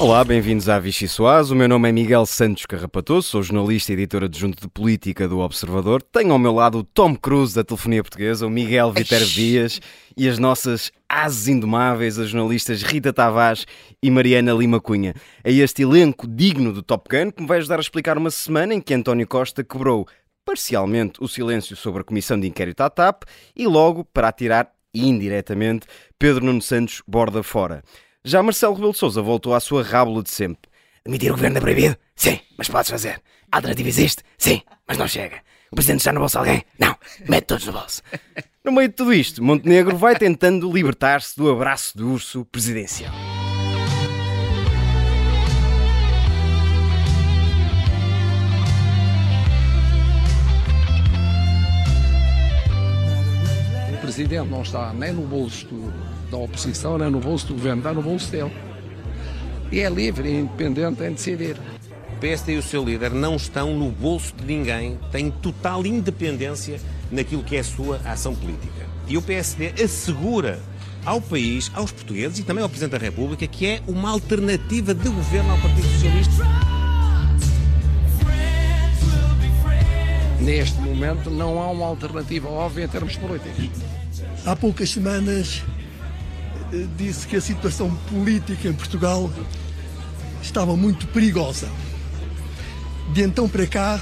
Olá, bem-vindos à Vichy Soaz. O meu nome é Miguel Santos Carrapatoso, sou jornalista e editor adjunto de política do Observador. Tenho ao meu lado o Tom Cruise da telefonia portuguesa, o Miguel Viterbo Dias e as nossas ases indomáveis, as jornalistas Rita Tavares e Mariana Lima Cunha. É este elenco digno do Top Gun que me vai ajudar a explicar uma semana em que António Costa quebrou parcialmente o silêncio sobre a comissão de inquérito à TAP e logo, para atirar indiretamente, Pedro Nuno Santos borda fora. Já Marcelo Rebelo de Sousa voltou à sua rábula de sempre. Admitir o governo é proibido? Sim, mas podes fazer. A alternativa existe? Sim, mas não chega. O presidente está no bolso de alguém? Não, mete todos no bolso. No meio de tudo isto, Montenegro vai tentando libertar-se do abraço do urso presidencial. O presidente não está nem no bolso do, da oposição, nem no bolso do governo, está no bolso dele. E é livre e independente em decidir. O PSD e o seu líder não estão no bolso de ninguém, têm total independência naquilo que é a sua ação política. E o PSD assegura ao país, aos portugueses e também ao Presidente da República que é uma alternativa de governo ao Partido Socialista. Neste momento não há uma alternativa óbvia em termos políticos. Há poucas semanas disse que a situação política em Portugal estava muito perigosa. De então para cá,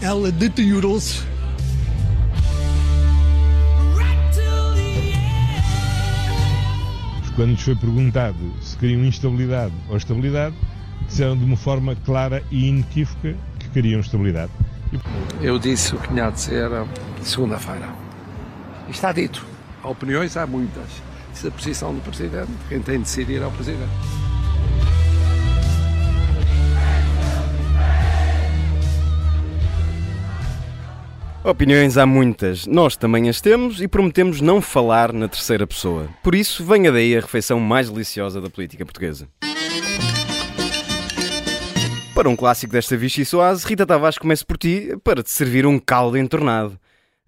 ela deteriorou-se. Quando lhes foi perguntado se queriam instabilidade ou estabilidade, disseram de uma forma clara e inequívoca que queriam estabilidade. Eu disse o que tinha de ser segunda-feira. Está dito. Opiniões há muitas. Isso é a posição do Presidente. Quem tem de decidir é o Presidente. Opiniões há muitas, nós também as temos e prometemos não falar na terceira pessoa. Por isso, venha daí a refeição mais deliciosa da política portuguesa. Para um clássico desta Vichy Soase, Rita Tavares começa por ti para te servir um caldo entornado.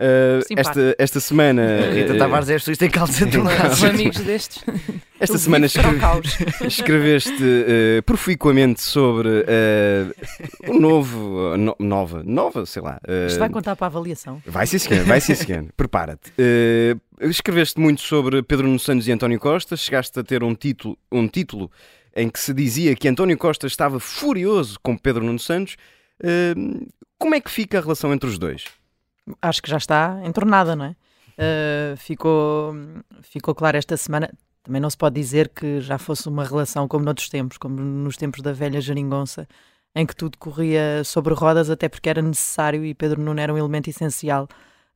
Uh, esta, esta semana. Rita uh, Tavares é especialista em caldos entornados. São amigos destes. Esta semana escre- escreveste uh, proficuamente sobre uh, o novo. no- nova, nova, sei lá. uh, Isto vai contar para a avaliação. Vai sim, senhor, vai sim, senhor. Prepara-te. Uh, escreveste muito sobre Pedro Nuno Santos e António Costa. Chegaste a ter um título, um título em que se dizia que António Costa estava furioso com Pedro Nuno Santos. Uh, como é que fica a relação entre os dois? Acho que já está entornada, não é? Uh, ficou, ficou claro esta semana. Também não se pode dizer que já fosse uma relação como noutros tempos, como nos tempos da velha geringonça, em que tudo corria sobre rodas, até porque era necessário e Pedro Nuno era um elemento essencial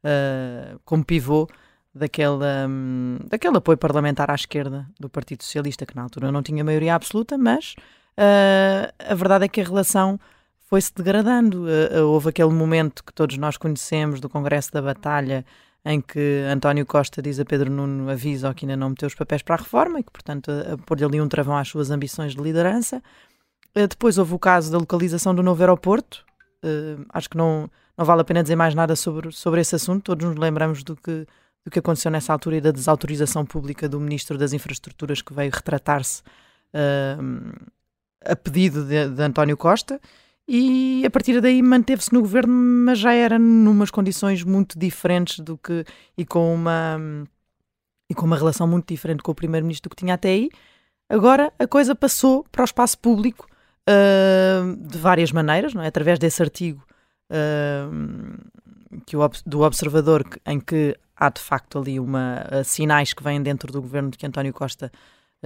uh, como pivô daquele, um, daquele apoio parlamentar à esquerda do Partido Socialista, que na altura não tinha maioria absoluta, mas uh, a verdade é que a relação foi-se degradando. Uh, uh, houve aquele momento que todos nós conhecemos do Congresso da Batalha, em que António Costa diz a Pedro Nuno avisa que ainda não meteu os papéis para a reforma e que, portanto, a pôr-lhe ali um travão às suas ambições de liderança. Depois houve o caso da localização do novo aeroporto. Acho que não, não vale a pena dizer mais nada sobre, sobre esse assunto. Todos nos lembramos do que, do que aconteceu nessa altura e da desautorização pública do Ministro das Infraestruturas que veio retratar-se a pedido de, de António Costa e a partir daí manteve-se no governo, mas já era numas condições muito diferentes do que e com uma e com uma relação muito diferente com o primeiro-ministro que tinha até aí. Agora a coisa passou para o espaço público uh, de várias maneiras, não é? Através desse artigo uh, que o, do Observador em que há de facto ali uma uh, sinais que vêm dentro do governo de que António Costa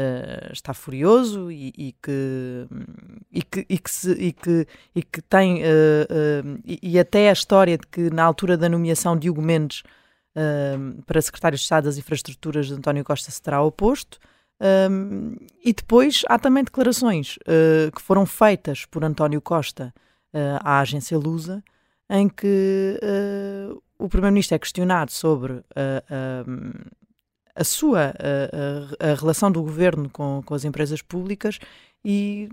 Uh, está furioso e, e, que, e, que, e, que, se, e, que, e que tem uh, uh, e, e, até a história de que na altura da nomeação de Hugo Mendes para secretário de Estado das Infraestruturas de António Costa se terá oposto e depois há também declarações que foram feitas por António Costa à agência Lusa em que o primeiro-ministro é questionado sobre a sua a, a, relação do governo com, com as empresas públicas e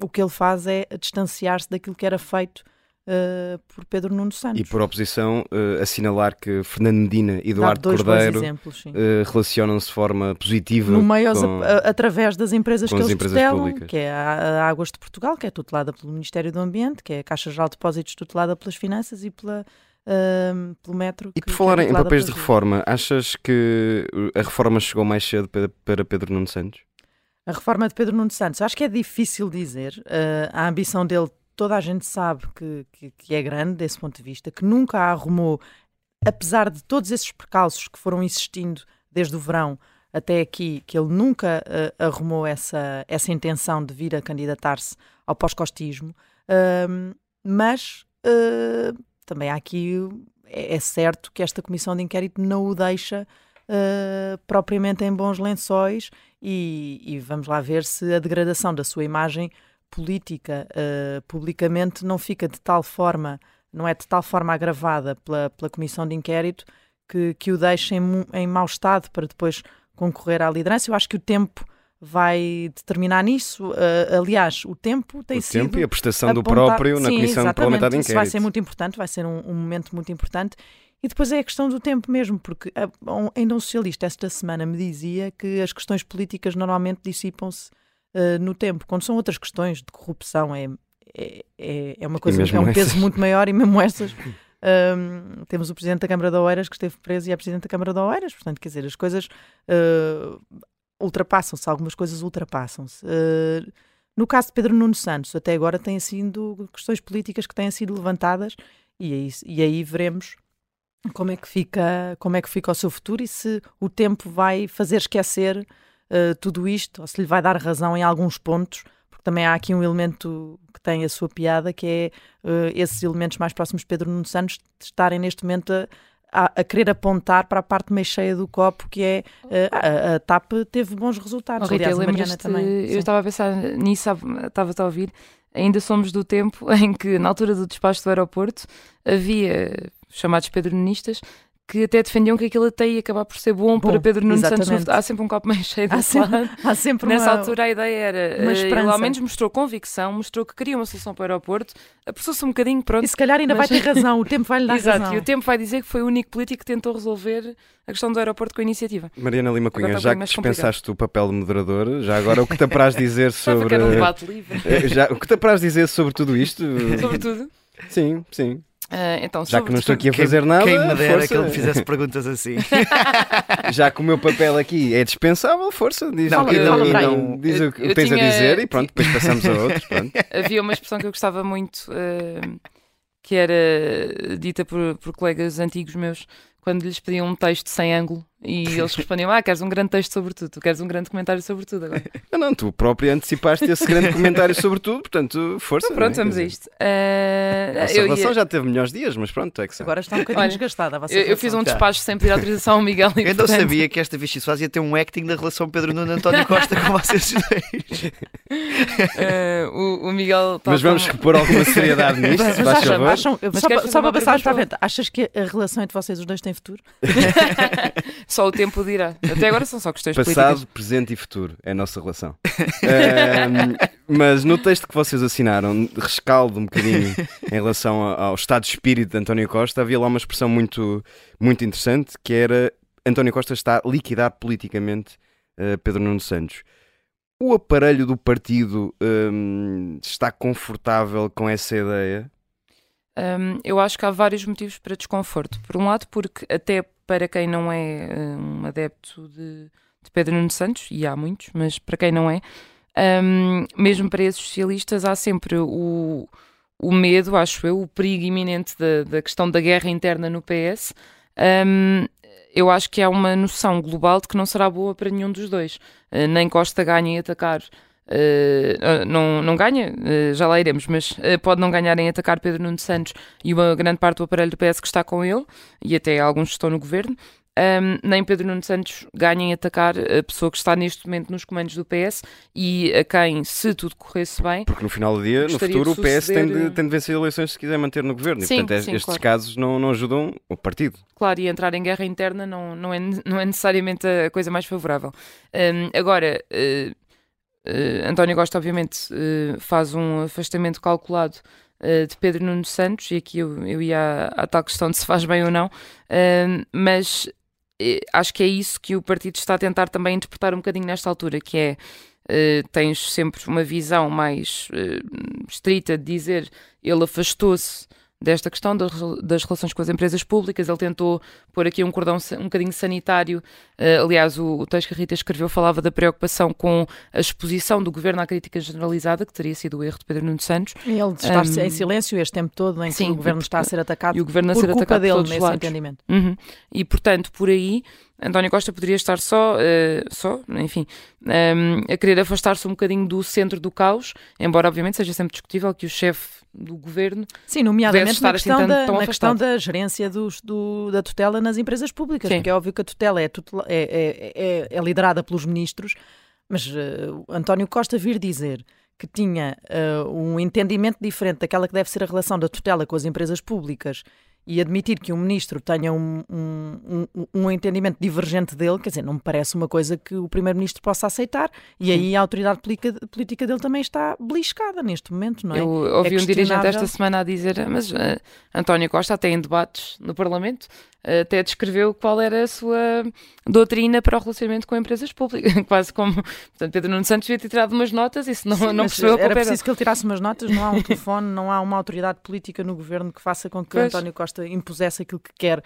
o que ele faz é distanciar-se daquilo que era feito uh, por Pedro Nuno Santos. E por oposição, uh, assinalar que Fernando Medina e Eduardo Cordeiro uh, relacionam-se de forma positiva no meio com, a, através das empresas que eles empresas tutelam, públicas. que é a, a Águas de Portugal, que é tutelada pelo Ministério do Ambiente, que é a Caixa Geral de Depósitos tutelada pelas Finanças e pela Uh, pelo metro. E por falar é em papéis de reforma, achas que a reforma chegou mais cedo para, Pedro Nuno Santos? A reforma de Pedro Nuno Santos, acho que é difícil dizer. Uh, a ambição dele, toda a gente sabe que, que, que, é grande desse ponto de vista, que nunca a arrumou, apesar de todos esses percalços que foram existindo desde o verão até aqui, que ele nunca uh, arrumou essa, essa intenção de vir a candidatar-se ao pós-costismo. mas também há aqui é, é, certo que esta comissão de inquérito não o deixa uh, propriamente em bons lençóis e, e, vamos lá ver se a degradação da sua imagem política uh, publicamente não fica de tal forma, não é de tal forma agravada pela, pela comissão de inquérito que, que o deixa em, em mau estado para depois concorrer à liderança. Eu acho que o tempo vai determinar nisso. Uh, aliás, o tempo tem o sido. O tempo e a prestação do próprio na Sim, Comissão Parlamentar de Inquérito. Isso vai ser muito importante, vai ser um, um, momento muito importante. E depois é a questão do tempo mesmo, porque a, um, ainda um socialista esta semana me dizia que as questões políticas normalmente dissipam-se uh, no tempo. Quando são outras questões de corrupção, é, é, é uma coisa, é um peso muito maior e mesmo essas. Um, temos o Presidente da Câmara de Oeiras que esteve preso e é Presidente da Câmara de Oeiras, portanto, quer dizer, as coisas uh, ultrapassam-se, algumas coisas ultrapassam-se. Uh, no caso de Pedro Nuno Santos, até agora têm sido questões políticas que têm sido levantadas e aí, e aí veremos como é que fica como é que fica o seu futuro e se o tempo vai fazer esquecer uh, tudo isto ou se lhe vai dar razão em alguns pontos porque também há aqui um elemento que tem a sua piada que é uh, esses elementos mais próximos de Pedro Nuno Santos estarem neste momento a, a, a, querer apontar para a parte mais cheia do copo, que é uh, a, a, TAP teve bons resultados. Oh, Rita, Aliás, a Mariana também. Eu estava a pensar nisso, estava a ouvir. Ainda somos do tempo em que, na altura do despacho do aeroporto, havia chamados pedronistas que até defendiam que aquilo até ia acabar por ser bom, bom para Pedro Nuno Santos. Há sempre um copo mais cheio há sempre, lado. Há sempre Nessa uma, altura a ideia era, uma ele ao menos mostrou convicção, mostrou que queria uma solução para o aeroporto, apressou-se um bocadinho, pronto. E se calhar ainda mas... vai ter razão, o tempo vai lhe dar Exato, razão. e o tempo vai dizer que foi o único político que tentou resolver a questão do aeroporto com a iniciativa. Mariana Lima Cunha, já que dispensaste complicado. o papel de moderador, já agora o que te apraz dizer sobre... um debate livre. já, o que te apraz dizer sobre tudo isto? sobre tudo? Sim, sim. Uh, então, Já que não estou aqui a fazer nada. Quem me dera força. que ele me fizesse perguntas assim. Já que o meu papel aqui é dispensável, força. Diz, não, e não, não, não, diz o que tens tinha, a dizer e pronto, depois passamos a outros. Pronto. Havia uma expressão que eu gostava muito, uh, que era dita por, por colegas antigos meus, quando lhes pediam um texto sem ângulo e eles respondiam: Ah, queres um grande texto sobre tudo, tu queres um grande comentário sobre tudo agora. Não, não, tu próprio antecipaste esse grande comentário sobre tudo, portanto, força. Então, pronto, é? vamos a isto. Uh, a relação ia... já teve melhores dias, mas pronto, é que Agora está um bocadinho Olha, desgastada. Eu, eu, fiz um despacho sem pedir autorização ao Miguel. E, eu portanto... não sabia que esta Vichy Soares ia ter um acting da relação Pedro Nuno António Costa com vocês dois. Uh, o, o, Miguel. Mas vamos com... repor alguma seriedade nisto, mas, se mas acham, acham, mas só, só para passar para a frente, achas que a relação entre vocês os dois tem futuro? só o tempo dirá. Até agora são só questões Passado, políticas. presente e futuro é a nossa relação. um, mas no texto que vocês assinaram, rescaldo um bocadinho em relação ao estado de espírito de António Costa, havia lá uma expressão muito, muito interessante que era António Costa está a liquidar politicamente uh, Pedro Nuno Santos. O aparelho do partido um, está confortável com essa ideia? Um, eu acho que há vários motivos para desconforto. Por um lado, porque até para quem não é um adepto de, de Pedro Nuno Santos, e há muitos, mas para quem não é, um, mesmo para esses socialistas, há sempre o, o medo, acho eu, o perigo iminente da, da questão da guerra interna no PS. Um, eu acho que há uma noção global de que não será boa para nenhum dos dois. Uh, nem Costa ganha em atacar Uh, não, não ganha, uh, já lá iremos, mas uh, pode não ganhar em atacar Pedro Nuno Santos e uma grande parte do aparelho do PS que está com ele, e até alguns que estão no governo. Um, nem Pedro Nuno Santos ganha em atacar a pessoa que está neste momento nos comandos do PS e a quem, se tudo corresse bem. Porque no final do dia, no futuro, de o PS tem de, tem de vencer eleições se quiser manter no governo. Sim, e, portanto, sim, estes claro. casos não, não ajudam o partido. Claro, e entrar em guerra interna não, não, é, não é necessariamente a coisa mais favorável. Um, agora. Uh, António Costa, obviamente, uh, faz um afastamento calculado uh, de Pedro Nuno Santos, e aqui eu, eu ia à, à, tal questão de se faz bem ou não, mas eh, acho que é isso que o partido está a tentar também interpretar um bocadinho nesta altura, que é uh, tens sempre uma visão mais uh, estrita de dizer ele afastou-se desta questão das relações com as empresas públicas. Ele tentou pôr aqui um cordão um bocadinho sanitário. Uh, aliás, o, o texto que a Rita escreveu falava da preocupação com a exposição do governo à crítica generalizada, que teria sido o erro de Pedro Nuno Santos. Ele estar um, em silêncio este tempo todo em que sim, o governo está a ser atacado e o governo a ser atacado dele nesse lados. entendimento. Uhum. E, portanto, por aí António Costa poderia estar só, uh, só enfim, um, ehm, a querer afastar-se um bocadinho do centro do caos, embora obviamente seja sempre discutível que o chefe do governo Sim, nomeadamente na, questão, assim da, na questão da gerência dos, do, da tutela nas empresas públicas, Sim. porque é óbvio que a tutela é, tutela, é, é, é, é liderada pelos ministros, mas uh, António Costa vir dizer que tinha uh, um entendimento diferente daquela que deve ser a relação da tutela com as empresas públicas e admitir que um ministro tenha um, um, um, um, entendimento divergente dele, quer dizer, não me parece uma coisa que o primeiro-ministro possa aceitar e aí a autoridade política, política dele também está beliscada neste momento, não é? Eu ouvi é um dirigente esta semana a dizer, mas uh, António Costa até em debates no Parlamento até descreveu qual era a sua doutrina para o relacionamento com empresas públicas, quase como portanto, Pedro Nuno Santos devia ter tirado umas notas e se não, Sim, não percebeu Era preciso que ele tirasse umas notas, não há um telefone, não há uma autoridade política no governo que faça com que pois. António Costa impusesse aquilo que quer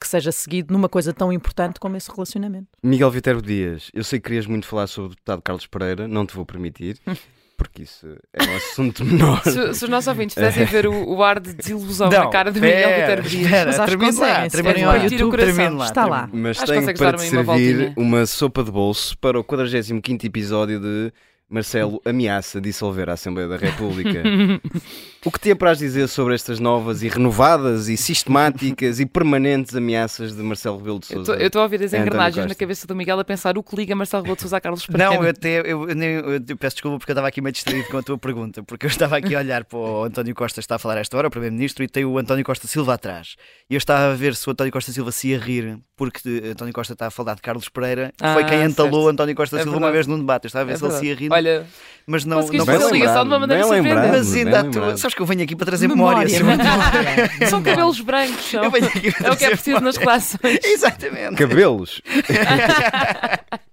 que seja seguido numa coisa tão importante como esse relacionamento. Miguel Viterbo Dias, eu sei que querias muito falar sobre o deputado Carlos Pereira, não te vou permitir. porque isso é um assunto menor. se, se os nossos ouvintes pudessem ver o, o, ar de desilusão não, na cara do Miguel Vitor Dias, mas acho que conseguem, se ao YouTube, lá, está lá. Mas tenho para te servir uma, uma sopa de bolso para o 45º episódio de Marcelo ameaça dissolver a Assembleia da República. o que te apraz dizer sobre estas novas e renovadas e sistemáticas e permanentes ameaças de Marcelo Rebelo de Sousa? Eu estou a ouvir as engrenagens na cabeça do Miguel a pensar o que liga Marcelo Rebelo de Sousa a Carlos Pereira. Não, eu, até, eu, eu, eu, peço desculpa porque eu estava aqui meio distraído com a tua pergunta, porque eu estava aqui a olhar para o António Costa está a falar esta hora, o Primeiro-Ministro, e tem o António Costa Silva atrás. E eu estava a ver se o António Costa Silva se ia rir, porque António Costa está a falar de Carlos Pereira, que ah, foi quem entalou certo. António Costa é Silva uma vez num debate. Eu estava a ver é se ele se ia rir. Olha, mas não. não fazer a ligação de uma maneira surpreendente. Mas ainda há Sabes que eu venho aqui para trazer memória. memória. São cabelos brancos. São. é o que é preciso nas relações. Exatamente. Cabelos.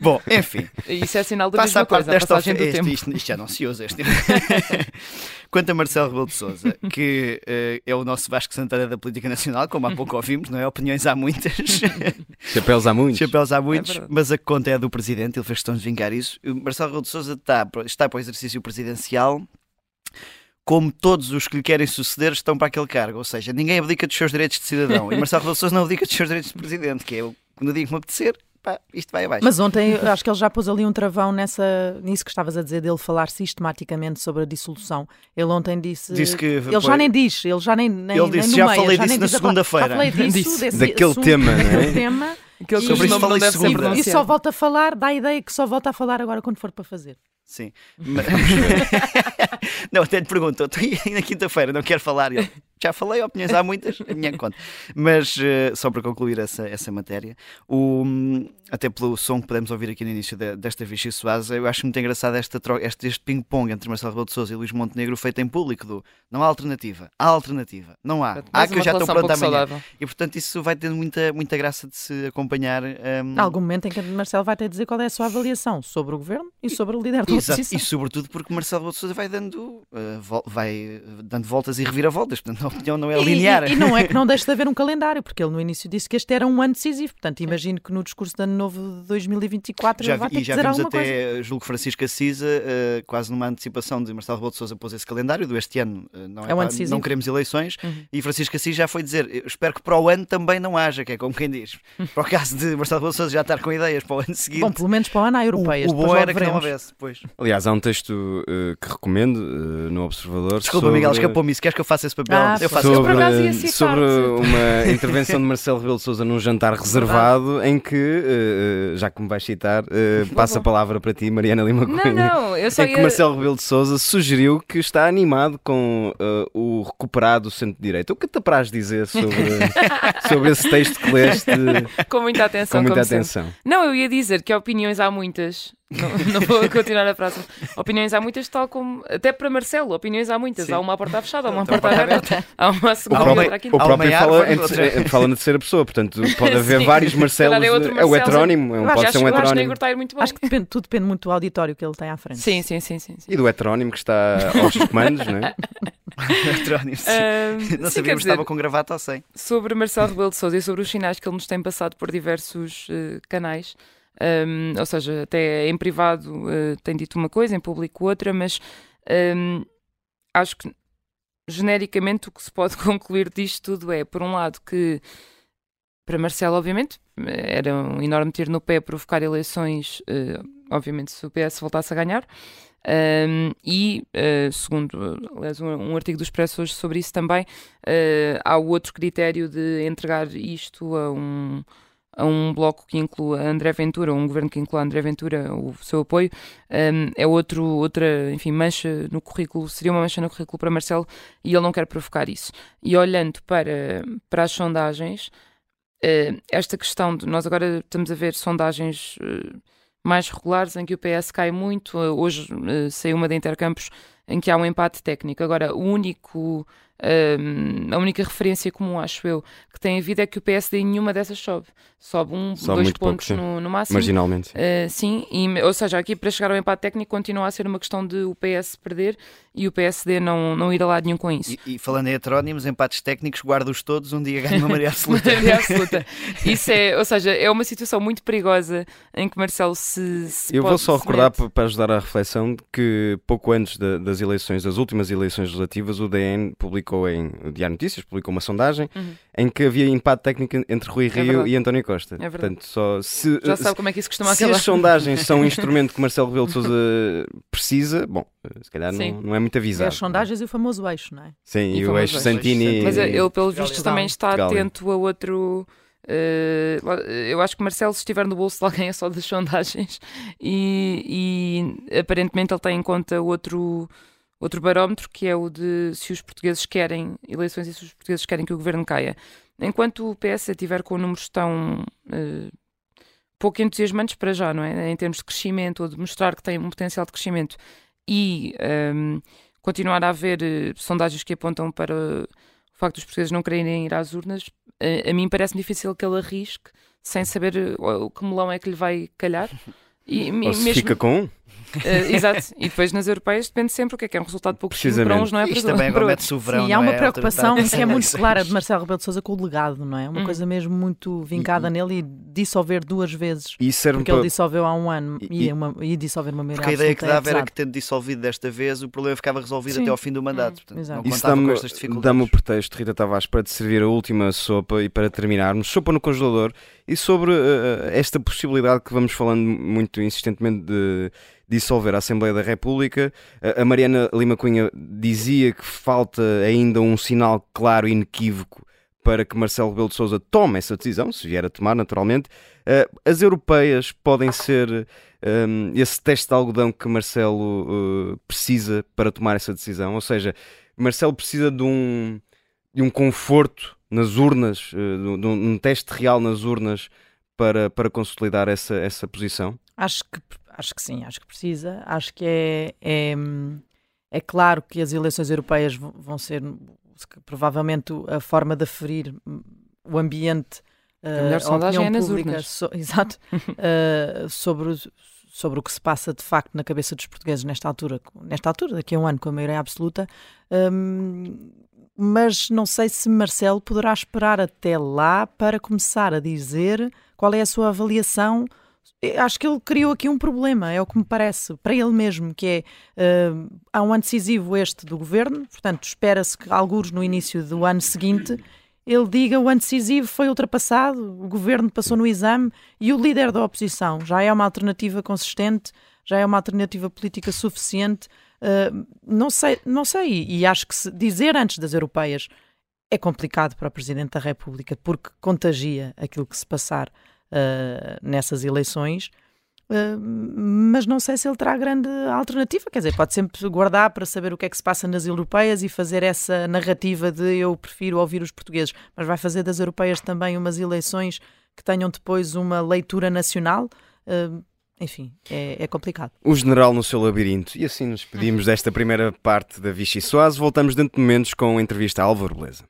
Bom, enfim. Isso é sinal da Passa mesma coisa, a passagem do este, tempo. Isto, isto já não se usa. Este... Quanto a Marcelo Rebelo de Sousa, que uh, é o nosso Vasco Santana da política nacional, como há pouco ouvimos, não é? Opiniões há muitas. Chapéus há muitos. Chapéus há muitos, é mas a conta é do Presidente, ele fez questão de vingar isso. O Marcelo Rebelo de Sousa está, está para o exercício presidencial como todos os que lhe querem suceder estão para aquele cargo, ou seja, ninguém abdica dos seus direitos de cidadão e Marcelo Rebelo de Sousa não abdica dos seus direitos de presidente, que é o no dia que me apetecer, pá, isto vai abaixo. Mas ontem acho que ele já pôs ali um travão nessa, nisso que estavas a dizer, dele falar sistematicamente sobre a dissolução. Ele ontem disse. disse que, ele já nem diz, ele já nem. nem ele disse, nem já meio, falei disso na segunda-feira. Já falei disso, desse daquele assunto, tema, não é? tema. Aquele sobre isso falei segunda. E, e só volta a falar, dá a ideia que só volta a falar agora quando for para fazer. Sim. Mas... não, até te pergunto, estou na quinta-feira, não quero falar. Eu, já falei, opiniões há muitas, a minha conta. Mas uh, só para concluir essa, essa matéria, o, até pelo som que podemos ouvir aqui no início de, desta Vichy Suasa, eu acho muito engraçado esta troca, este, este ping-pong entre Marcelo Rebelo de Sousa e Luís Montenegro feito em público do não há alternativa, há alternativa, não há. há que eu já estou pronto um amanhã. Saudável. E portanto isso vai ter muita, muita graça de se acompanhar. Um... Há algum momento em que Marcelo vai ter de dizer qual é a sua avaliação sobre o governo e sobre o líder da Exato. oposição. E sobretudo porque Marcelo Rebelo de Sousa vai dando, uh, vai dando voltas e reviravoltas, portanto a opinião não é linear. E, e, não é que não deixe de haver um calendário, porque ele no início disse que este era um ano decisivo. Portanto, imagino que no discurso de ano novo de 2024 já, vai ter e já dizer vimos até, coisa. julgo Francisco Assis, uh, quase numa antecipação de Marcelo Rebelo de Sousa pôs esse calendário do este ano. Uh, não, é, é um não queremos eleições. Uhum. E Francisco Assis já foi dizer, espero que para o ano também não haja, que é como quem diz. Para o caso de Marcelo Rebelo de Sousa já estar com ideias para o ano seguinte. Bom, pelo menos para o ano há europeias. O, o bom era que não houvesse, pois. Aliás, há um texto uh, que recomendo no Observador. Desculpa, sobre... Miguel, escapou-me isso. Queres que eu faça esse papel? Ah, eu faço sobre, sobre uma intervenção de Marcelo Rebelo de Sousa num jantar reservado em que, uh, já que me vais citar, uh, passo a palavra para ti, Mariana Lima Cunha. Não, não, eu só em que Marcelo Rebelo de Sousa sugeriu que está animado com uh, o recuperado centro-direita. O que te apraz dizer sobre, sobre esse texto que leste? Com muita atenção. Com muita atenção. Sempre. Não, eu ia dizer que opiniões há muitas não, não vou continuar a frase. Opiniões há muitas, tal como. Até para Marcelo, opiniões há muitas. Sim. Há uma porta fechada, há uma porta aberta, há uma segunda o próprio, aqui. O próprio fala, entre, fala na terceira pessoa, portanto pode haver Sim. vários Marcelos. É, outro é o heterónimo, é pode ser um heterónimo. Acho, acho que depende, tudo depende muito do auditório que ele tem à frente. Sim, sim, sim. sim, sim. E do heterónimo que está aos comandos, não é? heterónimo, sim. Uh, não sabíamos se estava com gravata ou sem. Sobre Marcelo Rebelo de Sousa e sobre os sinais que ele nos tem passado por diversos uh, canais. Um, ou seja, até em privado uh, tem dito uma coisa, em público outra, mas um, acho que genericamente o que se pode concluir disto tudo é, por um lado, que para Marcelo, obviamente, era um enorme tiro no pé provocar eleições, uh, obviamente, se o PS voltasse a ganhar. Um, e, uh, segundo aliás, um, um, artigo do Expresso hoje sobre isso também, há o outro critério de entregar isto a um, a um bloco que inclua André Ventura, um governo que inclua André Ventura, o seu apoio, um, é outro, outra, enfim, mancha no currículo, seria uma mancha no currículo para Marcelo e ele não quer provocar isso. E olhando para, para as sondagens, uh, esta questão de nós agora estamos a ver sondagens uh, mais regulares em que o PS cai muito, uh, hoje saiu uma da Intercampos em que há um empate técnico. Agora, o único a única referência comum, acho eu, que tem havido é que o PSD em nenhuma dessas sobe. Sobe um, Só dois pontos pouco, no, no, máximo. Marginalmente. Uh, sim, e, ou seja, aqui para chegar ao empate técnico continua a ser uma questão de o PS perder e o PSD não, não ir a lado nenhum com isso. E, e falando em heterónimos, empates técnicos, guarda-os todos, um dia ganha uma maioria absoluta. maioria absoluta. Isso é, ou seja, é uma situação muito perigosa em que Marcelo se. se eu pode, vou só recordar para ajudar à reflexão que pouco antes de, das eleições, das últimas eleições legislativas, o DN publicou em o Diário Notícias, publicou uma sondagem uhum. em que havia empate técnico entre Rui é Rio é e António Costa. É Portanto, só se, Já sabe como é que isso costuma Se acabar. as sondagens são um instrumento que Marcelo Rebelo de Sousa precisa, bom, se calhar não, não, é muito avisado. É as sondagens e o famoso eixo, não é? Sim, e, e o eixo Santini. Mas ele, pelo visto, também está atento a outro. Uh, eu acho que Marcelo, se estiver no bolso de alguém, é só das sondagens, e, e aparentemente ele tem em conta outro outro barómetro que é o de se os portugueses querem eleições e se os portugueses querem que o governo caia. Enquanto o PS estiver com números tão uh, pouco entusiasmantes para já, não é? Em termos de crescimento ou de mostrar que tem um potencial de crescimento e um, ehm, continuar a haver uh, sondagens que apontam para o facto dos portugueses não quererem ir às urnas, uh, a mim parece difícil que ele arrisque sem saber o que melão é que lhe vai calhar. E, Ou mesmo... fica com um. Uh, exato, e depois nas europeias depende sempre o que é que é um resultado pouco para uns, não é Isto para também para outros. Sim, há uma é preocupação que é muito clara de Marcelo Rebelo de Sousa com o legado, não é? Uma hum. coisa mesmo muito vincada e, nele e dissolver duas vezes. E porque para... ele dissolveu há um ano e, e, uma, e dissolver uma maioria Porque a ideia que dava é era que tendo dissolvido desta vez o problema ficava resolvido Sim. até ao fim do mandato. Hum, portanto, não Isso dá-me dá o pretexto, Rita Tavares, para te servir a última sopa e para terminarmos. Sopa no congelador e sobre uh, esta possibilidade que vamos falando muito insistentemente de dissolver a Assembleia da República. A Mariana Lima Cunha dizia que falta ainda um sinal claro e inequívoco para que Marcelo Rebelo de Sousa tome essa decisão, se vier a tomar, naturalmente. As europeias podem ser um, esse teste de algodão que Marcelo uh, precisa para tomar essa decisão, ou seja, Marcelo precisa de um, de um conforto nas urnas, uh, de, um, teste real nas urnas para, para consolidar essa, essa posição? Acho que acho que sim, acho que precisa. Acho que é, é, é claro que as eleições europeias vão ser provavelmente a forma de aferir o ambiente. A melhor uh, sondagem é nas urnas. So, exato. uh, sobre, sobre o que se passa de facto na cabeça dos portugueses nesta altura, nesta altura, daqui a um ano, com a maioria absoluta. Um, mas não sei se Marcelo poderá esperar até lá para começar a dizer qual é a sua avaliação acho que ele criou aqui um problema, é o que me parece, para ele mesmo, que é uh, há um ano decisivo este do governo, portanto, espera-se que alguns no início do ano seguinte ele diga o ano decisivo foi ultrapassado, o governo passou no exame e o líder da oposição já é uma alternativa consistente, já é uma alternativa política suficiente. Uh, não sei, não sei, e acho que dizer antes das europeias é complicado para o Presidente da República porque contagia aquilo que se passar uh, nessas eleições. Uh, mas não sei se ele terá grande alternativa. Quer dizer, pode sempre guardar para saber o que é que se passa nas europeias e fazer essa narrativa de eu prefiro ouvir os portugueses, mas vai fazer das europeias também umas eleições que tenham depois uma leitura nacional. Uh, enfim, é, é, complicado. O general no seu labirinto. E assim nos pedimos desta primeira parte da Vichy Soase. Voltamos dentro de momentos com a entrevista a Álvaro Beleza.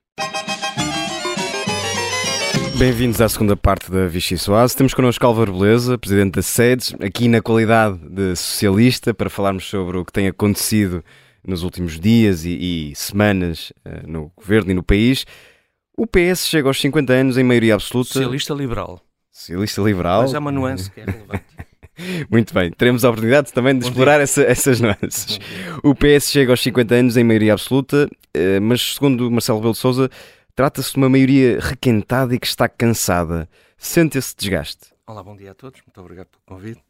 Bem-vindos à segunda parte da Vichy Soase. Temos connosco Álvaro Beleza, presidente da SEDES, aqui na qualidade de socialista, para falarmos sobre o que tem acontecido nos últimos dias e, e semanas uh, no governo e no país. O PS chega aos 50 anos em maioria absoluta. Socialista liberal. Socialista liberal. Mas é uma nuance que é relevante. Muito bem, teremos a oportunidade também de Bom explorar essa, essas nuances. O PS chega aos 50 anos em maioria absoluta, eh, mas segundo Marcelo Rebelo de Sousa, Trata-se de uma maioria requentada e que está cansada. Sente esse desgaste? Olá, bom dia a todos. Muito obrigado pelo convite.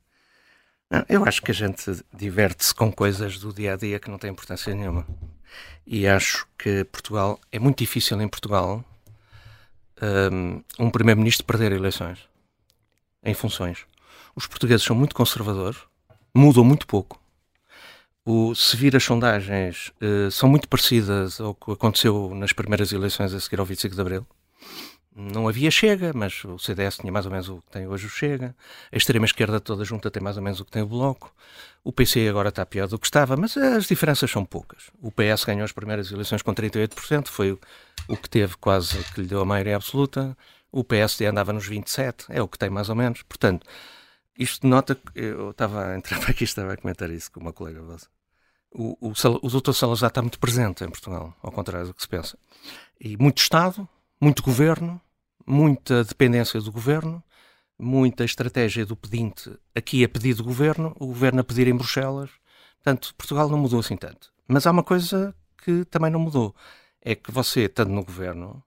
Eu acho que a gente diverte-se com coisas do dia a dia que não têm importância nenhuma. E acho que Portugal é muito difícil em Portugal um, um primeiro-ministro perder eleições em funções. Os portugueses são muito conservadores, mudam muito pouco o, se vir as sondagens, uh, são muito parecidas ao que aconteceu nas primeiras eleições a seguir ao 25 de Abril. Não havia Chega, mas o CDS tinha mais ou menos o que tem hoje o Chega. A extrema-esquerda toda junta tem mais ou menos o que tem o Bloco. O PC agora está pior do que estava, mas as diferenças são poucas. O PS ganhou as primeiras eleições com 38%, foi o, o que teve quase que lhe deu a maioria absoluta. O PSD andava nos 27%, é o que tem mais ou menos. Portanto, isto nota eu estava a entrar para aqui, estava a comentar isso com uma colega vossa. O, o, o doutor Salazar está muito presente em Portugal, ao contrário do que se pensa. E muito Estado, muito governo, muita dependência do governo, muita estratégia do pedinte aqui a pedir do governo, o governo a pedir em Bruxelas. Portanto, Portugal não mudou assim tanto. Mas há uma coisa que também não mudou: é que você, estando no governo,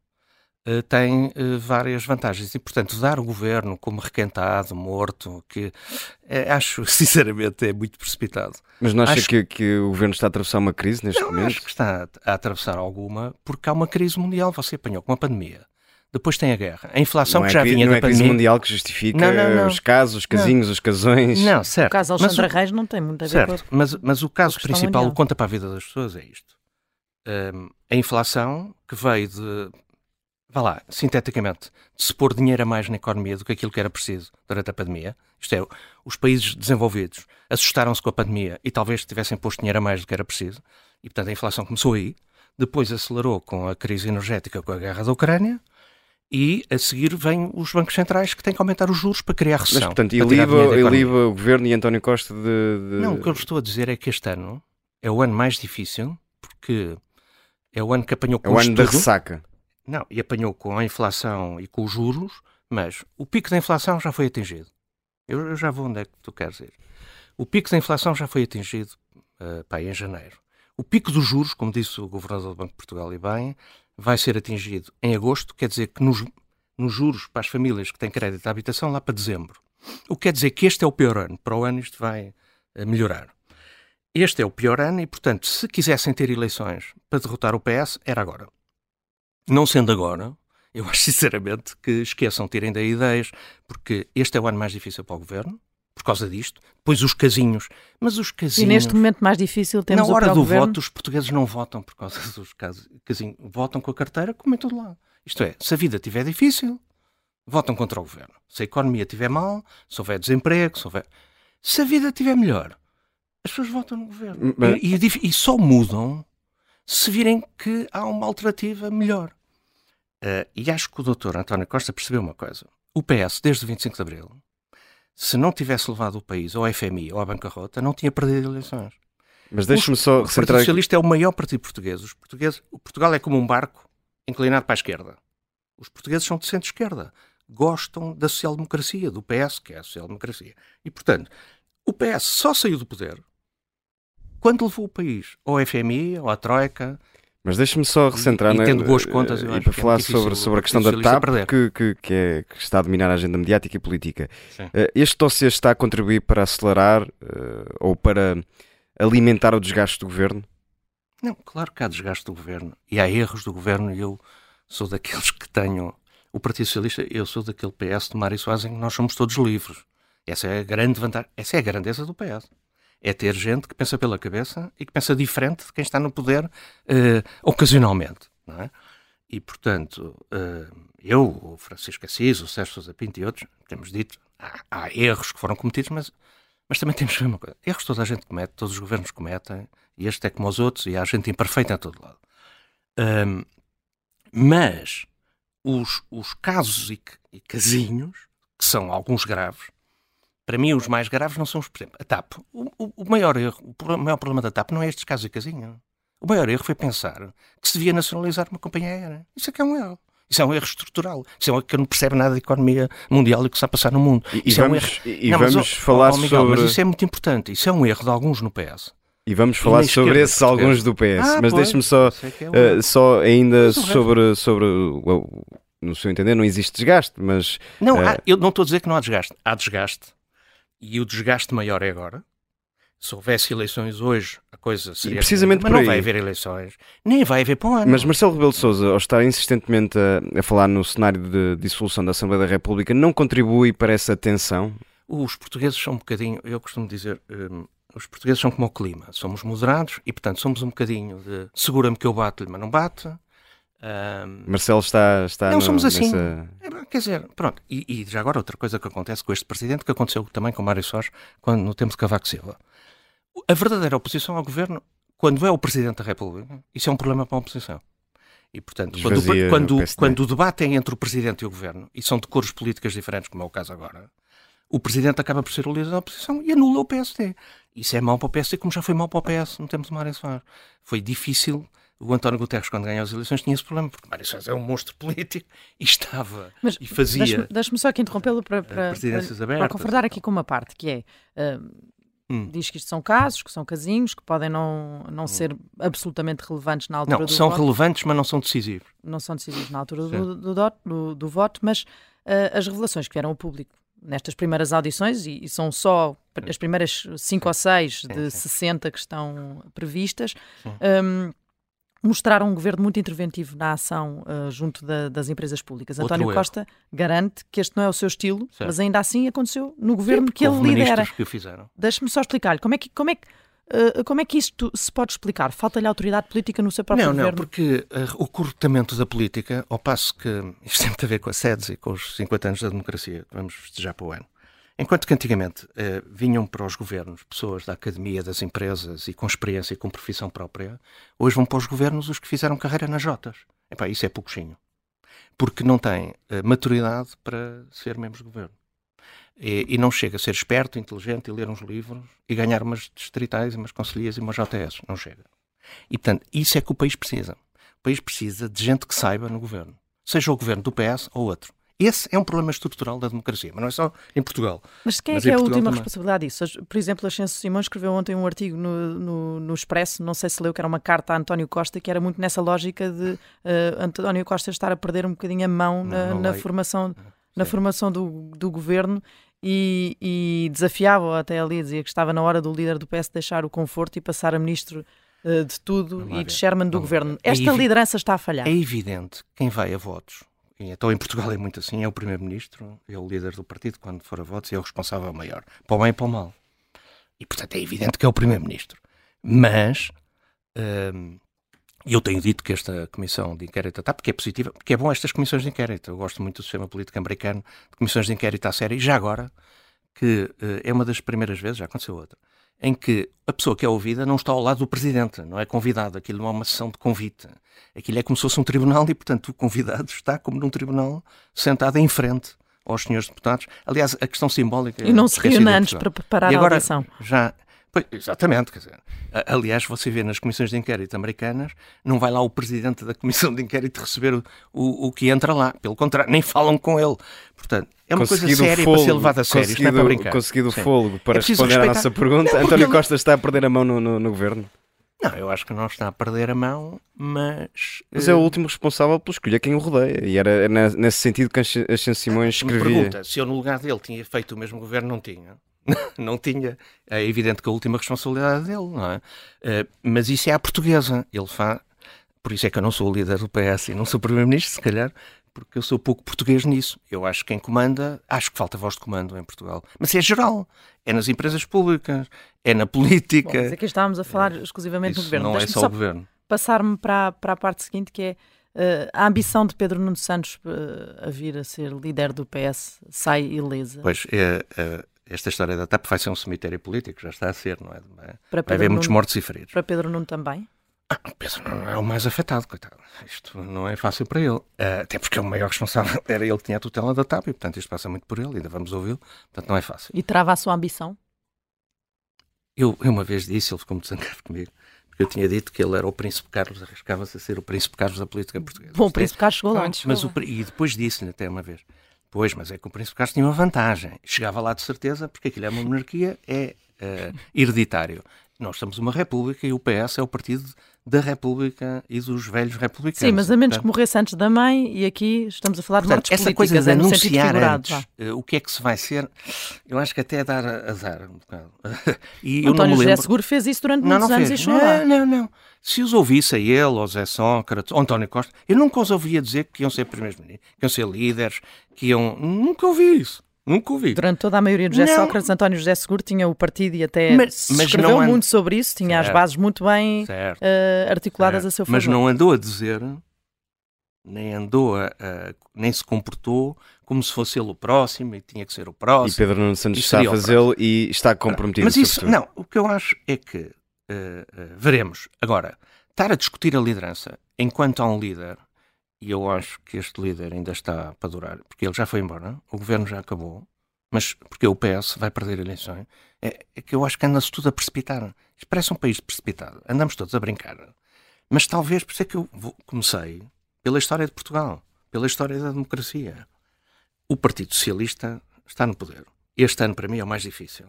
eh, tem uh, várias vantagens. E, portanto, dar o governo como requentado, morto, que uh, acho, sinceramente, é muito precipitado. Mas não acha acho... que, que, o governo está a atravessar uma crise neste não, momento? Acho que está a atravessar alguma, porque há uma crise mundial. Você apanhou com uma pandemia. Depois tem a guerra. A inflação não que é já vinha não da é pandemia. crise mundial que justifica não, não, não. os casos, os casinhos, os casões. Não, certo. O caso Alexandra mas, Reis não tem a certo, com mas, mas o caso principal, mundial. conta para a vida das pessoas, é isto. Um, a inflação que veio de vá lá, sinteticamente, de se pôr dinheiro a mais na economia do que aquilo que era preciso durante a pandemia. Isto é, os países desenvolvidos assustaram-se com a pandemia e talvez tivessem posto dinheiro a mais do que era preciso. E, portanto, a inflação começou aí. Depois acelerou com a crise energética, com a guerra da Ucrânia. E a seguir vêm os bancos centrais que têm que aumentar os juros para criar recessão. Mas, portanto, liva o governo e António Costa de, de, Não, o que eu estou a dizer é que este ano é o ano mais difícil, porque é o ano que apanhou com É o ano da ressaca. Não, e apanhou com a inflação e com os juros, mas o pico da inflação já foi atingido. Eu, eu já vou onde é que tu queres ir. O pico da inflação já foi atingido uh, pá, em janeiro. O pico dos juros, como disse o governador do Banco de Portugal e bem, vai ser atingido em agosto, quer dizer que nos, nos juros para as famílias que têm crédito à habitação lá para dezembro. O que quer dizer que este é o pior ano. Para o ano isto vai uh, melhorar. Este é o pior ano e, portanto, se quisessem ter eleições para derrotar o PS, era agora. Não sendo agora, eu acho sinceramente que esqueçam, tirem daí ideias, porque este é o ano mais difícil para o governo, por causa disto. Depois os casinhos. Mas os casinhos. E neste momento mais difícil temos Na hora do governo... voto, os portugueses não votam por causa dos casinhos. Votam com a carteira, como em todo lado. Isto é, se a vida estiver difícil, votam contra o governo. Se a economia estiver mal, se houver desemprego, se houver. Se a vida estiver melhor, as pessoas votam no governo. Mas... E, e, e só mudam se virem que há uma alternativa melhor. Uh, e acho que o doutor António Costa percebeu uma coisa. O PS, desde o 25 de Abril, se não tivesse levado o país ao FMI ou à bancarrota, não tinha perdido eleições. Mas deixe-me só O Partido Socialista é o maior partido português. Os portugueses, o Portugal é como um barco inclinado para a esquerda. Os portugueses são de centro-esquerda. Gostam da social-democracia, do PS, que é a social-democracia. E, portanto, o PS só saiu do poder quando levou o país ao FMI, ou à Troika, mas deixe-me só recentrar e, e tendo boas contas, e para é falar sobre, sobre a questão da TAP, que, que, que, é, que, está a dominar a agenda mediática e política. Sim. Eh, este dossiê está a contribuir para acelerar uh, ou para alimentar o desgaste do governo? Não, claro que há desgaste do governo e há erros do governo e eu sou daqueles que tenho. O Partido Socialista, eu sou daquele PS de Mário Soares em que nós somos todos livres. Essa é a grande vantagem, essa é a grandeza do PS é ter gente que pensa pela cabeça e que pensa diferente de quem está no poder uh, ocasionalmente. Não é? E, portanto, uh, eu, o Francisco Assis, o Sérgio Sousa Pinto e outros, temos dito, há, há, erros que foram cometidos, mas Mas também temos que ver uma coisa. Erros toda a gente comete, todos os governos cometem, e este é como os outros, e há gente imperfeita em todo lado. Um, mas os, os casos e, e, casinhos, que são alguns graves, para mim os mais graves não são os, por exemplo, a TAP. O, o, o maior erro, o maior problema da TAP não é estes casos e casinhos. O maior erro foi pensar que se devia nacionalizar uma companhia aérea. Isso é que é um erro. Isso é um erro estrutural. Isso é um erro que não percebe nada da economia mundial e o que está a passar no mundo. E, isso vamos, é um erro. e não, vamos mas, falar oh, Miguel, sobre. Mas isso é muito importante. Isso é um erro de alguns no PS. E vamos falar e sobre esses alguns do PS. Ah, mas deixe-me só, é uh, só ainda sobre, sobre o, no seu entender, não existe desgaste, mas. Não, uh... há, eu não estou a dizer que não há desgaste. Há desgaste. E o desgaste maior é agora. Se houvesse eleições hoje, a coisa seria. E precisamente mas não vai haver eleições, nem vai haver para o ano. Mas Marcelo Rebelo de Souza, ao estar insistentemente a, a, falar no cenário de dissolução da Assembleia da República, não contribui para essa tensão? Os portugueses são um bocadinho, eu costumo dizer, um, os portugueses são como o clima, somos moderados e, portanto, somos um bocadinho de segura-me que eu bato-lhe, mas não bate. Um, Marcelo está, está Não no, somos assim. Nessa... É, quer dizer, pronto. E, e, já agora outra coisa que acontece com este presidente, que aconteceu também com Mário Soares, quando, no tempo de Cavaco Silva. A verdadeira oposição ao governo, quando é o Presidente da República, isso é um problema para a oposição. E, portanto, quando, quando, quando, o debate é entre o Presidente e o Governo, e são de cores políticas diferentes, como é o caso agora, o Presidente acaba por ser o líder da oposição e anula o PSD. Isso é mau para o PSD, como já foi mau para o PS no tempo de Mário Soares. Foi difícil. O António Guterres, quando ganhou as eleições, tinha esse problema, porque Mário Soares é um monstro político e estava Mas, e fazia. Deixa-me deixa só aqui interrompê-lo para, para, para, para concordar aqui com uma parte, que é. Uh, Hum. Diz que isto são casos, que são casinhos, que podem não, não hum. ser absolutamente relevantes na altura não, do são voto. relevantes, mas não são decisivos. Não são decisivos na altura do, do, do, do, voto, mas uh, as revelações que vieram ao público nestas primeiras audições, e, e são só as primeiras cinco ou seis de sim, sim. 60 que estão previstas, um, mostraram um governo muito interventivo na ação uh, junto da, das empresas públicas. Outro António erro. Costa garante que este não é o seu estilo, certo. mas ainda assim aconteceu no governo Sim, que ele lidera. Que fizeram. Deixe-me só explicar-lhe como é que. Como é que Uh, como é que isto se pode explicar? Falta-lhe autoridade política no seu próprio não, governo? Não, porque uh, o cortamento da política, ao passo que isto tem muito a ver com a SEDES e com os 50 anos da democracia vamos festejar para o ano, Enquanto que antigamente uh, vinham para os governos pessoas da academia, das empresas e com experiência e com profissão própria, hoje vão para os governos os que fizeram carreira nas Jotas. Epá, isso é pouquinho. Porque não têm uh, maturidade para ser membros do governo. E, e, não chega a ser esperto, inteligente e ler uns livros e ganhar umas distritais, umas conselheiras e umas JS. Não chega. E, portanto, isso é que o país precisa. O país precisa de gente que saiba no governo. Seja o governo do PS ou outro. Esse é um problema estrutural da democracia, mas não é só em Portugal. Mas quem é que é a última também. responsabilidade disso? Por exemplo, Ascenso Simões escreveu ontem um artigo no, no, no, Expresso, não sei se leu, que era uma carta a António Costa, que era muito nessa lógica de uh, António Costa estar a perder um bocadinho a mão não, na, não na formação, na formação do, do governo e, e desafiava até ali, dizia que estava na hora do líder do PS deixar o conforto e passar a ministro uh, de tudo e de Sherman do governo. É Esta é liderança está a falhar. É evidente, quem vai a votos então em Portugal é muito assim, é o primeiro-ministro, é o líder do partido, quando for a votos, é o responsável maior, para o bem e para o mal. E portanto é evidente que é o primeiro-ministro. Mas hum, eu tenho dito que esta comissão de inquérito está, porque é positiva, porque é bom estas comissões de inquérito. Eu gosto muito do sistema político americano, de comissões de inquérito à série, e já agora, que uh, é uma das primeiras vezes, já aconteceu outra, em que a pessoa que é ouvida não está ao lado do presidente, não é convidado, aquilo não é uma sessão de convite. Aquilo é como se fosse um tribunal e, portanto, o convidado está como num tribunal, sentado em frente aos senhores deputados. Aliás, a questão simbólica. E não se reúne antes para preparar e agora, a audição. Já, Pois, exatamente, quer dizer, aliás, você vê nas comissões de inquérito americanas, não vai lá o presidente da comissão de inquérito receber o, o, o que entra lá, pelo contrário, nem falam com ele. Portanto, é uma coisa séria fôlego, para ser levada a sério, isto não é para brincar. Conseguido o fôlego para é responder respeitar... à nossa pergunta. Não, António Costa está a perder a mão no, no, no, governo? Não, eu acho que não está a perder a mão, mas. Mas é o último responsável por escolher quem o rodeia. E era nesse sentido que Ascenso Simões escrevia. Me pergunta, se eu no lugar dele tinha feito o mesmo governo, não tinha. não tinha. É evidente que a última responsabilidade é dele, não é? Uh, mas isso é a portuguesa. Ele faz. Por isso é que eu não sou o líder do PS e não sou primeiro-ministro, se calhar, porque eu sou pouco português nisso. Eu acho que quem comanda, acho que falta voz de comando em Portugal. Mas é geral. É nas empresas públicas, é na política. Bom, mas aqui estávamos a falar é, exclusivamente do governo. Não é só o governo. Passar-me para, para a parte seguinte, que é Uh, a ambição de Pedro Nuno Santos uh, a vir a ser líder do PS sai ilesa? Pois, é, esta história da TAP vai ser um cemitério político, já está a ser, não é? Para vai haver muitos mortos e feridos. Para Pedro Nuno também? Ah, Pedro Nuno é o mais afetado, coitado. Isto não é fácil para ele. Uh, até porque é o maior responsável, era ele que tinha a tutela da TAP e, portanto, isto passa muito por ele, ainda vamos ouvi-lo, portanto, não é fácil. E trava a sua ambição? Eu, eu uma vez disse, ele ficou muito zangado comigo, porque eu tinha dito que ele era o Príncipe Carlos, arriscava-se a ser o Príncipe Carlos da política portuguesa. Bom, o Príncipe Carlos chegou lá. Mas o, e depois disse-lhe até uma vez, pois, mas é que o Príncipe Carlos tinha uma vantagem, chegava lá de certeza, porque aquilo é uma monarquia, é uh, hereditário. Nós somos uma república e o PS é o partido da República e dos velhos republicanos. Sim, mas a menos portanto, que morresse antes da mãe, e aqui estamos a falar de mortes essa coisa de é anunciar antes uh, o que é que se vai ser, eu acho que até é dar azar um bocado. e eu António não José lembro... Seguro fez isso durante não, muitos não anos fez. e chegou lá. Não, não, não. Se os ouvisse a ele, ou Zé Sócrates, ou António Costa, eu nunca os ouvia dizer que iam ser primeiros-ministros, que iam ser líderes, que iam... Nunca ouvi isso. Nunca ouvi. Durante toda a maioria do José Não. Sócrates, António José Seguro tinha o partido e até Mas- se mas escreveu não muito sobre isso, tinha as Certo. bases muito bem eh, articuladas certo. a seu favor. Mas não andou a dizer, nem andou a, a- nem se comportou como se fosse ele o próximo e tinha que ser o E próximo. Pedro Nuno Santos está a fazê-lo e está comprometido. Mas isso, futuro. não, o que eu acho é que eh, veremos. Agora, estar a discutir a liderança enquanto há um líder, e eu acho que este líder ainda está para durar, porque ele já foi embora, o governo já acabou, mas porque o PS vai perder eleições, é, é que eu acho que anda-se tudo a precipitar. Isto parece um país precipitado. Andamos todos a brincar. Mas talvez, por isso é que eu comecei pela história de Portugal, pela história da democracia. O Partido Socialista está no poder. Este ano, para mim, é o mais difícil.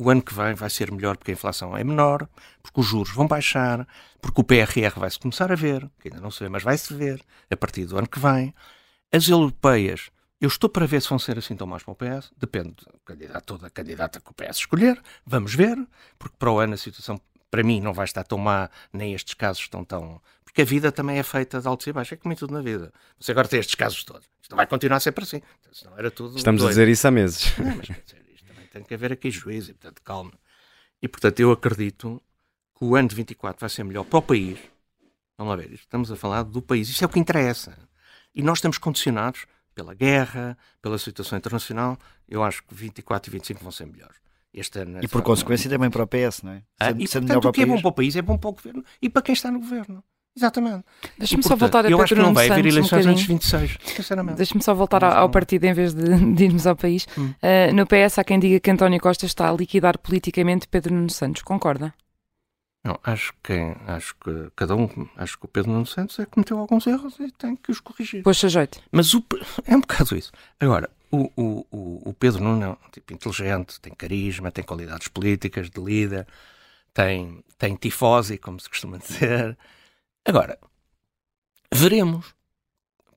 O ano que vem vai ser melhor porque a inflação é menor, porque os juros vão baixar, porque o PRR vai-se começar a ver, que ainda não se vê, mas vai-se ver a partir do ano que vem. As europeias, eu estou para ver se vão ser assim tão más para o PS, depende do candidato da candidata que o PS escolher, vamos ver, porque para o ano a situação, para mim, não vai estar tão má, nem estes casos estão tão. Porque a vida também é feita de altos e baixos, é como em tudo na vida. Você agora tem estes casos todos. Isto não vai continuar sempre assim. Senão era tudo. Estamos a doido. dizer isso há meses. Não, mas tem que haver aqui juízo e, portanto, calma. E, portanto, eu acredito que o ano de 24 vai ser melhor para o país. Vamos lá ver, isto estamos a falar do país. Isto é o que interessa. E nós estamos condicionados pela guerra, pela situação internacional. Eu acho que 24 e 25 vão ser melhores. Este ano, é E por consequência também para o PS, não é? Ah, Sendo- e, sendo portanto, o que é bom para o país é bom para o governo e para quem está no governo. Exatamente. Deixa-me só voltar a Eu acho que Pedro não Nuno vai haver Santos um eleições antes de bocadinho. 26, sinceramente. Deixa-me só voltar ao, ao partido em vez de, de irmos ao país. Hum. Uh, no PS há quem diga que António Costa está a liquidar politicamente Pedro Nuno Santos. Concorda? Não, acho que, acho que cada um, acho que o Pedro Nuno Santos é que cometeu alguns erros e tem que os corrigir. Pôs-se a jeito. Mas o, é um bocado isso. Agora, o, o, o, o Pedro Nuno é um tipo inteligente, tem carisma, tem qualidades políticas de líder, tem, tem tifose, como se costuma dizer. Agora, veremos.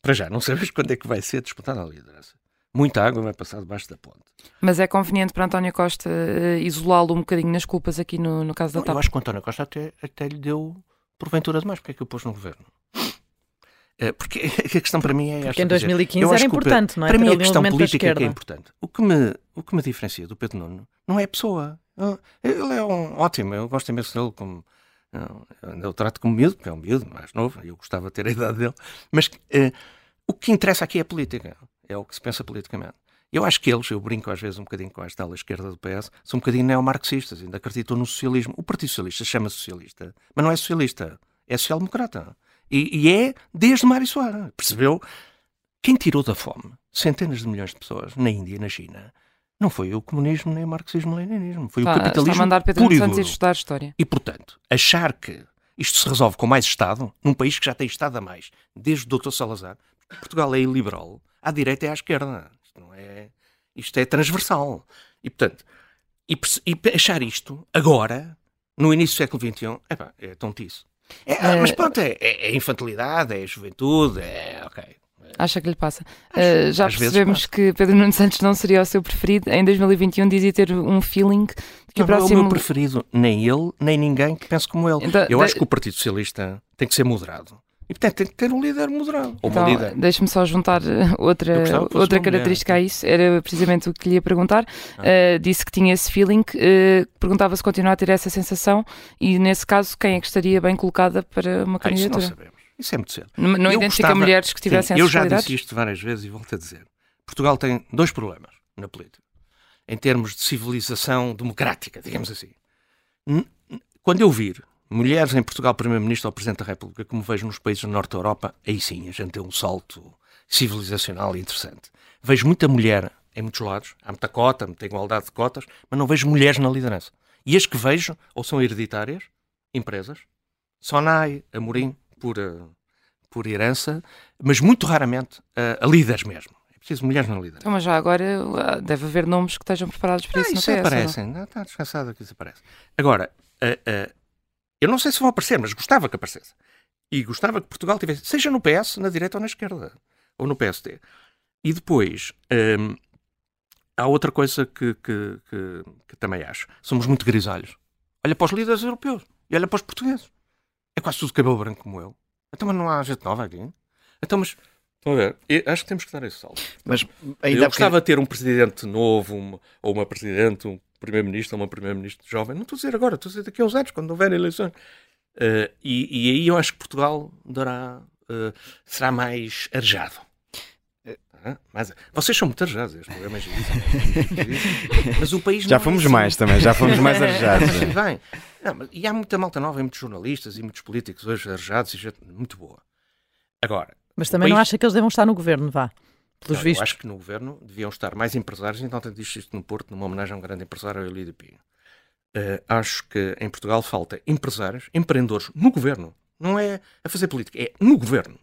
Para já, não sabemos quando é que vai ser disputada a liderança. Muita água vai passar debaixo da ponte. Mas é conveniente para António Costa uh, isolá-lo um bocadinho nas culpas aqui no, no caso da Não, TAP. eu acho que o António Costa até, até lhe deu porventura demais. Porque é que o pôs no governo? Eh, Porque a questão para mim é esta. Porque em quer dizer, 2015 eu era que importante, não é? Para mim a questão política é que é importante. O que, me, o que me diferencia do Pedro Nuno não é a pessoa. Ele é um ótimo, eu gosto imenso dele como. Eu, trato como miúdo, porque é um miúdo mais novo, eu gostava de ter a idade dele. Mas eh, o que interessa aqui é a política, é o que se pensa politicamente. Eu acho que eles, eu brinco às vezes um bocadinho com esta ala esquerda do PS, são um bocadinho neomarxistas, ainda acreditam no socialismo. O Partido Socialista chama socialista, mas não é socialista, é social-democrata. E, e é desde Mário Soares, percebeu? Quem tirou da fome centenas de milhões de pessoas na Índia e na China não foi o comunismo nem o marxismo-leninismo, foi o capitalismo está a mandar Pedro Santos ir estudar história. E, portanto, achar que isto se resolve com mais Estado, num país que já tem Estado a mais, desde o Dr. Salazar, Portugal é iliberal, à direita e à esquerda. Isto, não é, isto é transversal. E, portanto, e, e achar isto agora, no início do século XXI, epá, é tontice. É, ah, mas pronto, é, é- é infantilidade, é juventude, é ok. Acha que lhe passa? Uh, já às vezes percebemos que Pedro Nuno Santos não seria o seu preferido. Em 2021 dizia ter um feeling de que Não, o não é próximo. o meu preferido, nem ele, nem ninguém que pense como ele. Então, Eu de- acho que o Partido Socialista tem que ser moderado. E, portanto, tem que ter um líder moderado. Então, líder. deixe-me só juntar uh, outra, outra uma mulher, característica a isso. Era precisamente o que lhe ia perguntar. Ah. Uh, disse que tinha esse feeling. uh, perguntava se continua a ter essa sensação e, nesse caso, quem é que estaria bem colocada para uma Ah, isso não candidatura? Isso é muito cedo. Não, não identifica gostava- mulheres que tivessem Sim, Eu já disse isto várias vezes e volto a dizer. Portugal tem dois problemas na política. em termos de civilização democrática, digamos assim. Quando eu vir mulheres em Portugal, Primeiro-Ministro ou Presidente da República, como vejo nos países do Norte da Europa, aí sim a gente tem um salto civilizacional interessante. Vejo muita mulher em muitos lados, há muita cota, muita igualdade de cotas, mas não vejo mulheres na liderança. E as que vejo, ou são hereditárias, empresas, Sonai, Amorim, por, uh, por herança, mas muito raramente uh, a líderes mesmo. É preciso mulheres na liderança. Então, mas já agora uh, deve haver nomes que estejam preparados para ah, isso, isso não aparecem, não? está descansado que isso aparece. Agora, eu não sei se vão aparecer, mas gostava que aparecesse. E gostava que Portugal tivesse, seja no PS, na direita ou na esquerda, ou no PSD. E depois, um, há outra coisa que, que, que, que, também acho. Somos muito grisalhos. Olha para os líderes europeus e olha para os portugueses. É quase tudo cabelo branco como eu. Então, mas não há gente nova aqui. Então, mas Estão a ver? Eu acho que temos que dar esse salto. Mas ainda eu gostava de ter um presidente novo, uma, ou uma presidente, um primeiro-ministro, ou uma primeiro-ministro jovem. Não estou a dizer agora, estou a dizer daqui a uns anos, quando houver eleições. Uh, e, e, aí eu acho que Portugal dará, uh, será mais arejado. Mas, vocês são muito arejados, este programa é Mas o país Já fomos é assim. mais também, já fomos mais arejados. Bem, não, mas, e há muita malta nova, e muitos jornalistas e muitos políticos hoje arejados e gente muito boa. Agora. Mas também país... não acha que eles devam estar no governo, vá? Pelos não, vistos. Eu acho que no governo deviam estar mais empresários, então tenho dito isto no Porto, numa homenagem a um grande empresário, Elídio Pinho. Uh, acho que em Portugal falta empresários, empreendedores no governo. Não é a fazer política, é no governo.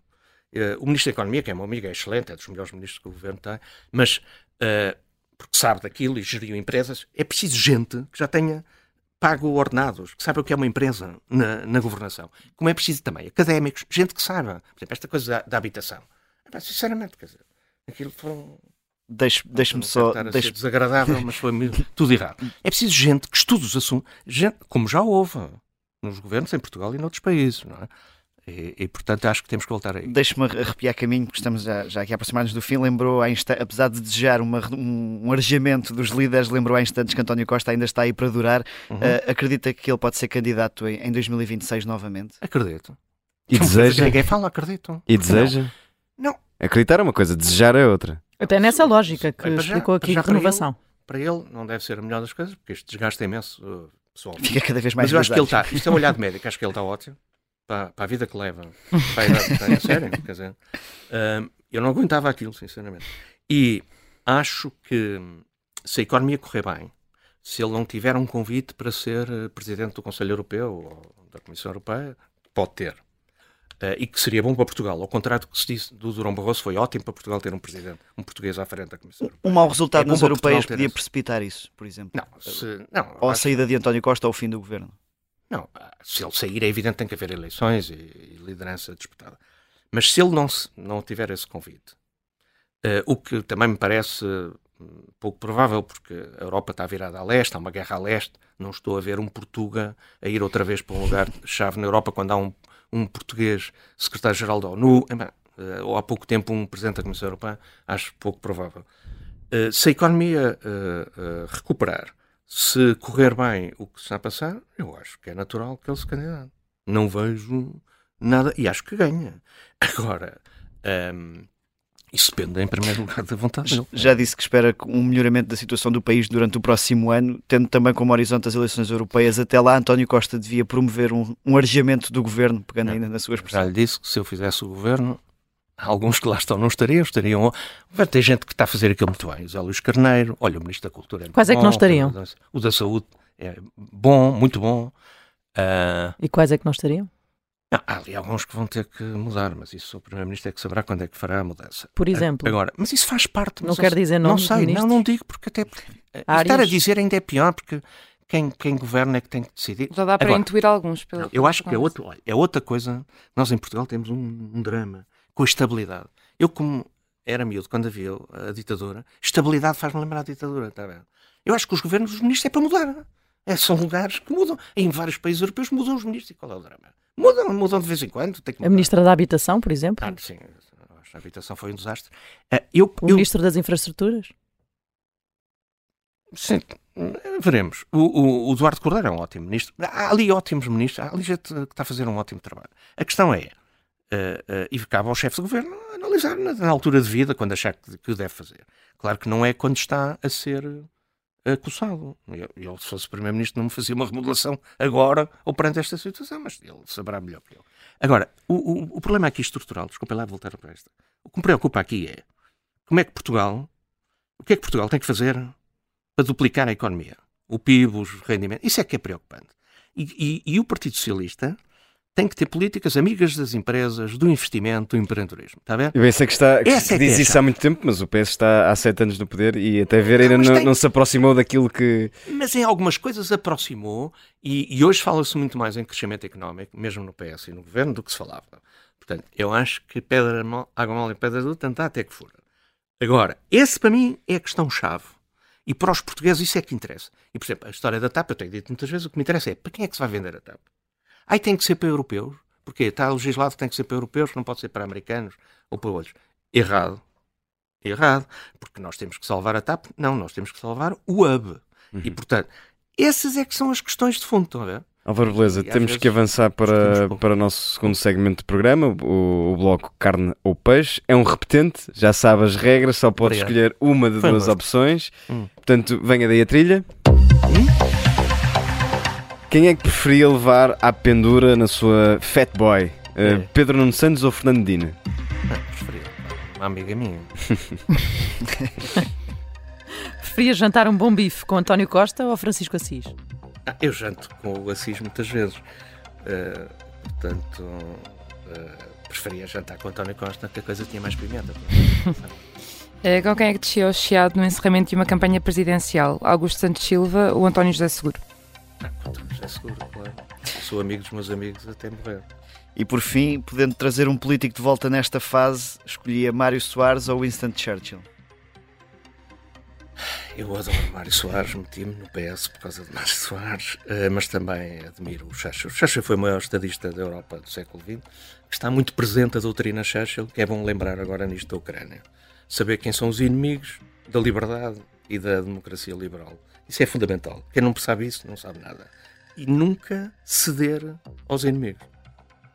Uh, o Ministro da Economia, que é meu amigo, é excelente, é dos melhores ministros que o governo tem, mas uh, porque sabe daquilo e geriu empresas, é preciso gente que já tenha pago ordenados, que saiba o que é uma empresa na, na governação. Como é preciso também académicos, gente que saiba, por exemplo, esta coisa da, da habitação. É, sinceramente, quer dizer, aquilo foram Deixe-me só. Deixe desagradável, mas foi tudo errado. É preciso gente que estude os assuntos, gente, como já houve nos governos em Portugal e noutros países, não é? E, e, portanto acho que temos que voltar aí. Deixe-me arrepiar caminho, porque estamos já, já aqui aproximados do fim. Lembrou, apesar de desejar uma, um, um arejamento dos líderes, lembrou há instantes que António Costa ainda está aí para durar. Uhum. Uh, acredita que ele pode ser candidato em, em 2026 novamente? Acredito. E deseja? Ninguém fala, acredito. E deseja? Não. não. Acreditar é uma coisa, desejar é outra. Até nessa lógica que explicou aqui de renovação. Para ele, não deve ser a melhor das coisas, porque este desgaste é imenso uh, pessoal. Fica cada vez mais Mas eu acho que ele está, isto é um olhar de médico, acho que ele está ótimo para, para a vida que leva, para a idade que tem, a sério, quer dizer, uh, eu não aguentava aquilo, sinceramente. E acho que se a economia correr bem, se ele não tiver um convite para ser uh, presidente do Conselho Europeu ou da Comissão Europeia, pode ter. Uh, e que seria bom para Portugal. Ao contrário do que se disse do Durão Barroso, foi ótimo para Portugal ter um presidente, um português à frente da Comissão Europeia. Um mau resultado é nas europeias podia precipitar isso, por exemplo. Não, se, não, ou a saída de António Costa ao fim do governo. Não, se ele sair, é evidente que tem que haver eleições e, e liderança disputada. Mas se ele não, não tiver esse convite, uh, o que também me parece hum, pouco provável, porque a Europa está virada a leste, há uma guerra a leste, não estou a ver um Portuga a ir outra vez para um lugar-chave na Europa quando há um, um português secretário-geral da ONU, uh, ou há pouco tempo um presidente da Comissão Europeia, acho pouco provável. Uh, se a economia recuperar, se correr bem o que está a passar, eu acho que é natural que ele se candidate. Não vejo nada. E acho que ganha. Agora, um, isso depende, em primeiro lugar, da vontade dele. Já disse que espera um melhoramento da situação do país durante o próximo ano, tendo também como horizonte as eleições europeias. Até lá, António Costa devia promover um, um arejamento do governo, pegando ainda na sua expressão. Já lhe disse que se eu fizesse o governo, alguns que lá estão não estariam, estariam. Vai ter gente que está a fazer aquilo muito bem. O Zé Luís Carneiro, olha, o Ministro da Cultura é Quais é que não estariam? O da Saúde é bom, muito bom. Uh... E quais é que não estariam? Não, há ali alguns que vão ter que mudar, mas isso o Primeiro-Ministro é que saberá quando é que fará a mudança. Por exemplo. Agora, mas isso faz parte. Não quer dizer não Não sei, não, não digo, porque até. Estar a dizer ainda é pior, porque quem, quem governa é que tem que decidir. Já dá para Agora, intuir alguns. Pelo, eu acho que é, outro, é outra coisa. Nós em Portugal temos um, um drama com a estabilidade. Eu, como era miúdo quando havia a ditadura, estabilidade faz-me lembrar a ditadura, está bem? Eu acho que os governos dos ministros é para mudar. É, são lugares que mudam. Em vários países europeus mudam os ministros. E qual é o drama? Mudam, mudam de vez em quando. a Ministra da Habitação, por exemplo? Ah, sim, a habitação foi um desastre. Uh, eu, o eu... Ministro das Infraestruturas? Sim, veremos. O, o, o, Eduardo Cordeiro é um ótimo ministro. Há ali ótimos ministros, há ali gente que está a fazer um ótimo trabalho. A questão é, uh, uh, e cabe ao chefe de governo analisar na, na, altura de vida, quando achar que, que o deve fazer. Claro que não é quando está a ser acossado. Ele, ele, se fosse Primeiro-Ministro, não me fazia uma remodelação agora ou perante esta situação, mas ele saberá melhor que eu. Agora, o, o, o problema aqui estrutural, desculpa lá voltar para esta, o que me preocupa aqui é como é que Portugal, o que é que Portugal tem que fazer para duplicar a economia? O PIB, os rendimentos, isso é que é preocupante. E, e, e o Partido Socialista tem que ter políticas amigas das empresas, do investimento, do empreendedorismo. Está ver? Eu pensei que, está, que, que é diz isso há muito tempo, mas o PS está há sete anos no poder e até ver ainda não, não, tem... não, se aproximou daquilo que. Mas em algumas coisas aproximou e, e hoje fala-se muito mais em crescimento económico, mesmo no PS e no governo, do que se falava. Portanto, eu acho que pedra mal, água mole e pedra dura, tanto até que fura. Agora, esse para mim é a questão-chave. E para os portugueses isso é que interessa. E, por exemplo, a história da TAP, eu tenho dito muitas vezes, o que me interessa é para quem é que se vai vender a TAP? Aí tem que ser para europeus. Porquê? Está legislado que tem que ser para europeus, não pode ser para americanos ou para outros. Errado. Errado. Porque nós temos que salvar a TAP. Não, nós temos que salvar o hub. Uhum. E, portanto, essas é que são as questões de fundo, estão a ver? Álvaro Beleza, temos que avançar para, para o nosso segundo segmento do programa, o, o, bloco Carne ou Peixe. É um repetente, já sabe as regras, só pode Obrigado. escolher uma de Foi duas opções. Hum. Portanto, venha daí a trilha. Quem é que preferia levar à pendura na sua Fat Boy? Uh, é. Pedro Nuno Santos ou Fernando Dina? Não, preferia. Uma amiga minha. preferia jantar um bom bife com António Costa ou Francisco Assis? Ah, eu janto com o Assis muitas vezes. Uh, portanto, uh, preferia jantar com António Costa que a coisa tinha mais pimenta. É, com quem é que descia ao chiado no encerramento de uma campanha presidencial? Augusto Santos Silva ou António José Seguro? É seguro, claro. Sou amigo dos meus amigos até morrer. E por fim, podendo trazer um político de volta nesta fase, escolhia Mário Soares ou Winston Churchill? Eu adoro Mário Soares, meti-me no PS por causa de Mário Soares, eh, mas também admiro o Churchill. O Churchill foi o maior estadista da Europa do século XX, está muito presente a doutrina Churchill, que é bom lembrar agora nisto da Ucrânia. Saber quem são os inimigos da liberdade e da democracia liberal. Isso é fundamental. Quem não percebe isso não sabe nada. E nunca ceder aos inimigos.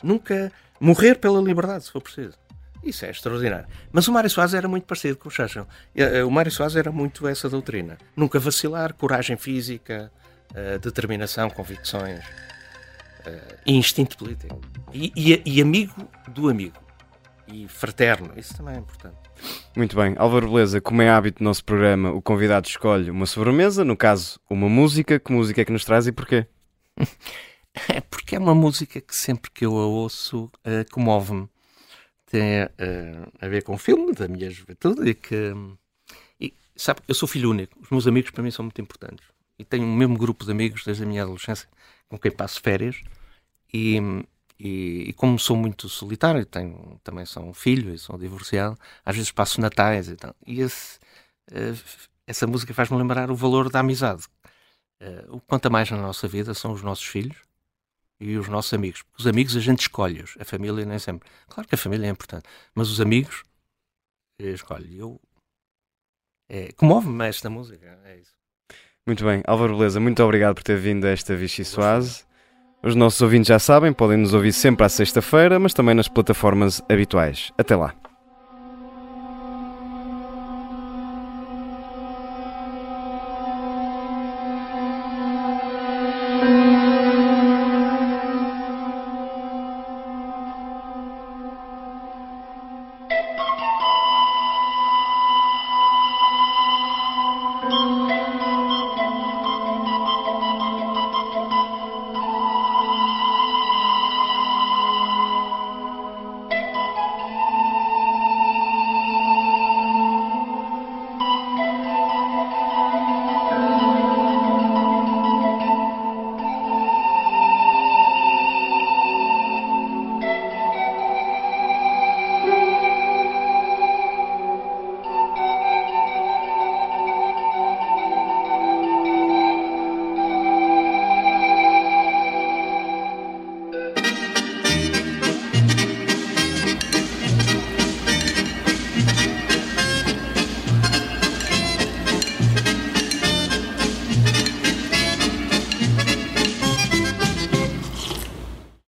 Nunca morrer pela liberdade, se for preciso. Isso é extraordinário. Mas o Mário Soares era muito parecido com o Churchill. Eh, eh, o Mário Soares era muito essa doutrina. Nunca vacilar, coragem física, eh, determinação, convicções e instinto político. E, e, e amigo do amigo. E fraterno. Isso também é importante. Muito bem. Álvaro Beleza, como é hábito do nosso programa, o convidado escolhe uma sobremesa, no caso, uma música. Que música é que nos traz e porquê? É porque é uma música que sempre que eu a ouço uh, comove-me. Tem uh, a ver com o filme da minha juventude e que. E, sabe, eu sou filho único. Os meus amigos para mim são muito importantes. E tenho o mesmo grupo de amigos desde a minha adolescência com quem passo férias. E, e, e, como sou muito solitário, tenho, também sou um filho e sou divorciado, às vezes passo natais e tal. E esse, uh, essa música faz-me lembrar o valor da amizade. Uh, o que conta mais na nossa vida são os nossos filhos e os nossos amigos. Os amigos a gente escolhe-os, a família nem sempre. Claro que a família é importante, mas os amigos eh, escolhe. Eu, é, comove-me esta música, é isso. Muito bem, Álvaro Beleza, muito obrigado por ter vindo a esta Vichy Soase. Os nossos ouvintes já sabem, podem nos ouvir sempre à sexta-feira, mas também nas plataformas habituais. Até lá.